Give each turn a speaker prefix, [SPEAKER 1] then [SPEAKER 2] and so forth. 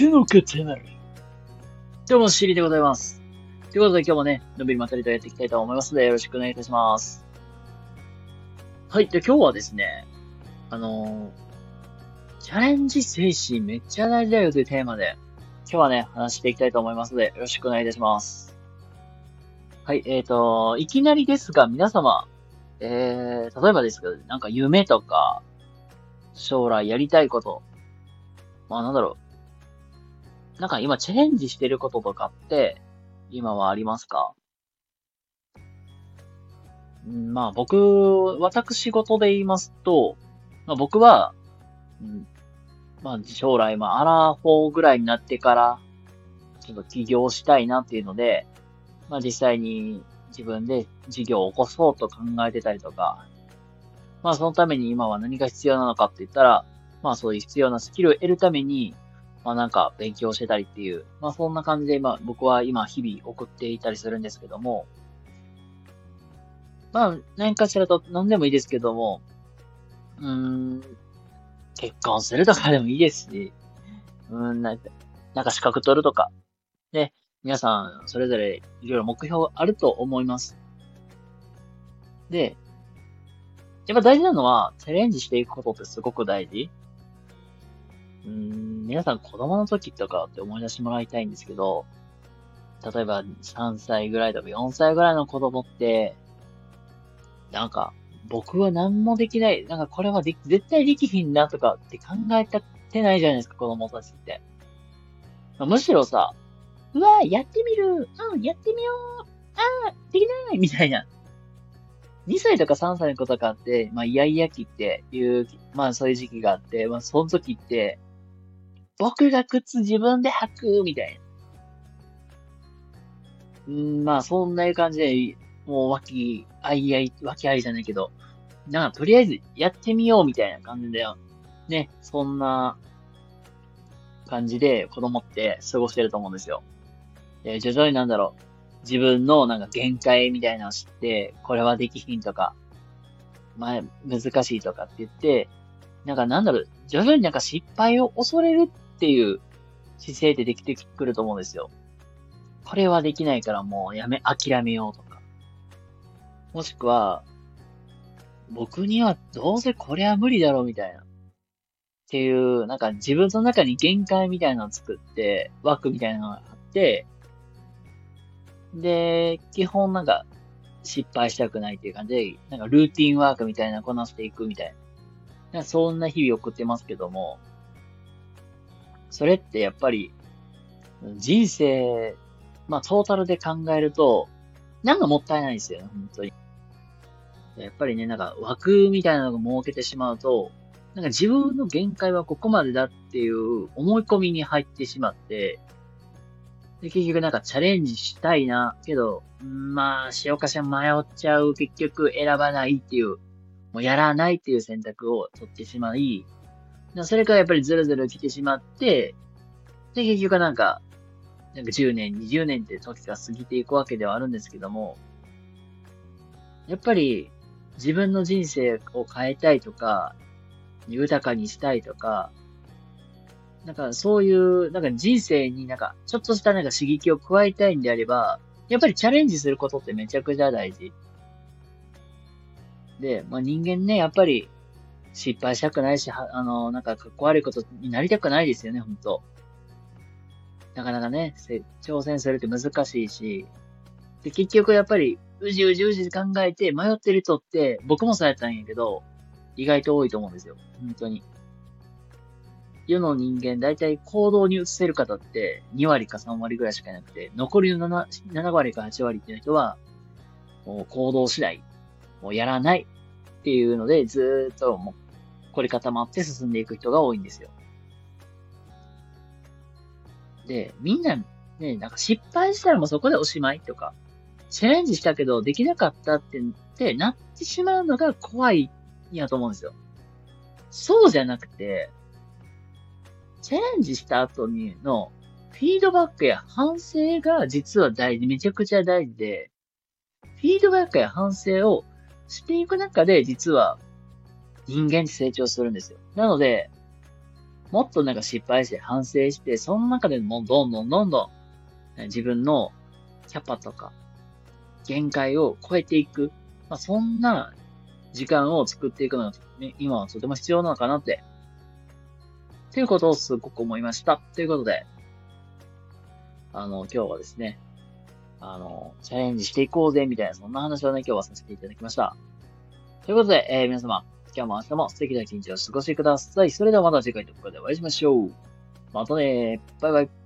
[SPEAKER 1] 背の塊。どうも、シリでござい。ます。とい。うことで今日もね、のびりまったりとやってい。きたい。と思い。ますので、よろしくお願い。い。たします。はい。で、今日はですね、あのー、チャレンジ精神めっちゃ大事だよとい。うテーマで、今日はね、話してい。きたい。と思い。ますので、よろしくお願いい。たします。はい。えっ、ー、と、い。きなりですが、皆様、えー、例えばですけど、なんか夢とか、将来やりたい。こと、まあなんだろう。なんか今チャレンジしてることとかって、今はありますか？んまあ僕、私事で言いますと、まあ僕は、うん、まあ将来、まあアラフォーぐらいになってから、ちょっと起業したいなっていうので、まあ実際に自分で事業を起こそうと考えてたりとか、まあそのために今は何が必要なのかって言ったら、まあそういう必要なスキルを得るために、まあなんか勉強してたりっていう、まあそんな感じでまあ僕は今日々送っていたりするんですけども、まあ何かしらと何でもいいですけども、うーん、結婚するとかでもいいですし、うん、なんかなんか資格取るとか、で、皆さんそれぞれいろいろ目標あると思います。で、やっぱ大事なのは、チャレンジしていくことってすごく大事。うん、皆さん子供の時とかって思い出してもらいたいんですけど、例えば3歳ぐらいとか4歳ぐらいの子供って、なんか、僕は何もできない、なんかこれはで絶対できひんなとかって考えたってないじゃないですか、子供たちって。むしろさ、うわやってみるうん、やってみようあー、できないみたいな。2歳とか3歳の子とかって、まあ、イヤイヤ期っていう、まあ、そういう時期があって、まあ、その時って、僕が靴自分で履く、みたいな。うん、まあ、そんな感じで、もう、わき、あいあい、わきあいじゃないけど、なんか、とりあえず、やってみよう、みたいな感じで、ね、そんな、感じで、子供って過ごしてると思うんですよ。で、徐々になんだろう、自分のなんか限界みたいなのを知って、これはできひんとか、まあ、難しいとかって言って、なんかなんだろう、徐々になんか失敗を恐れるっていう姿勢ってできてくると思うんですよ。これはできないからもうやめ、諦めようとか。もしくは、僕にはどうせこれは無理だろうみたいな。っていう、なんか自分の中に限界みたいなのを作って、枠みたいなのがあって、で、基本なんか失敗したくないっていう感じで、なんかルーティンワークみたいなこなしていくみたいな。なそんな日々送ってますけども、それってやっぱり人生、まあトータルで考えると、なんかもったいないですよね、本当に。やっぱりね、なんか枠みたいなのが設けてしまうと、なんか自分の限界はここまでだっていう思い込みに入ってしまって、で、結局なんかチャレンジしたいな、けど、んまあ、しようかしら迷っちゃう、結局選ばないっていう、もうやらないっていう選択を取ってしまい、それからやっぱりずるずる来てしまって、で、結局なんか、なんか10年、20年って時が過ぎていくわけではあるんですけども、やっぱり自分の人生を変えたいとか、豊かにしたいとか、なんかそういう、なんか人生になんかちょっとしたなんか刺激を加えたいんであれば、やっぱりチャレンジすることってめちゃくちゃ大事。で、まあ人間ね、やっぱり失敗したくないし、あの、なんかかっこ悪いことになりたくないですよね、本当なかなかね、挑戦するって難しいし、で、結局やっぱり、うじうじうじ考えて迷ってる人って、僕もそうやったんやけど、意外と多いと思うんですよ。本当に。世の人間、だいたい行動に移せる方って2割か3割ぐらいしかいなくて、残りの 7, 7割か8割っていう人は、もう行動しない。もうやらない。っていうので、ずっともう、凝り固まって進んでいく人が多いんですよ。で、みんな、ね、なんか失敗したらもうそこでおしまいとか、チャレンジしたけどできなかったって、ってなってしまうのが怖いんやと思うんですよ。そうじゃなくて、チャレンジした後にのフィードバックや反省が実は大事、めちゃくちゃ大事で、フィードバックや反省をしていく中で実は人間って成長するんですよ。なので、もっとなんか失敗して反省して、その中でもどんどんどんどん自分のキャパとか限界を超えていく。まあ、そんな時間を作っていくのが、ね、今はとても必要なのかなって。ということをすごく思いました。ということで、あの、今日はですね、あの、チャレンジしていこうぜ、みたいな、そんな話をね、今日はさせていただきました。ということで、えー、皆様、今日も明日も素敵な一日を過ごしてください。それではまた次回の動画でお会いしましょう。またねバイバイ。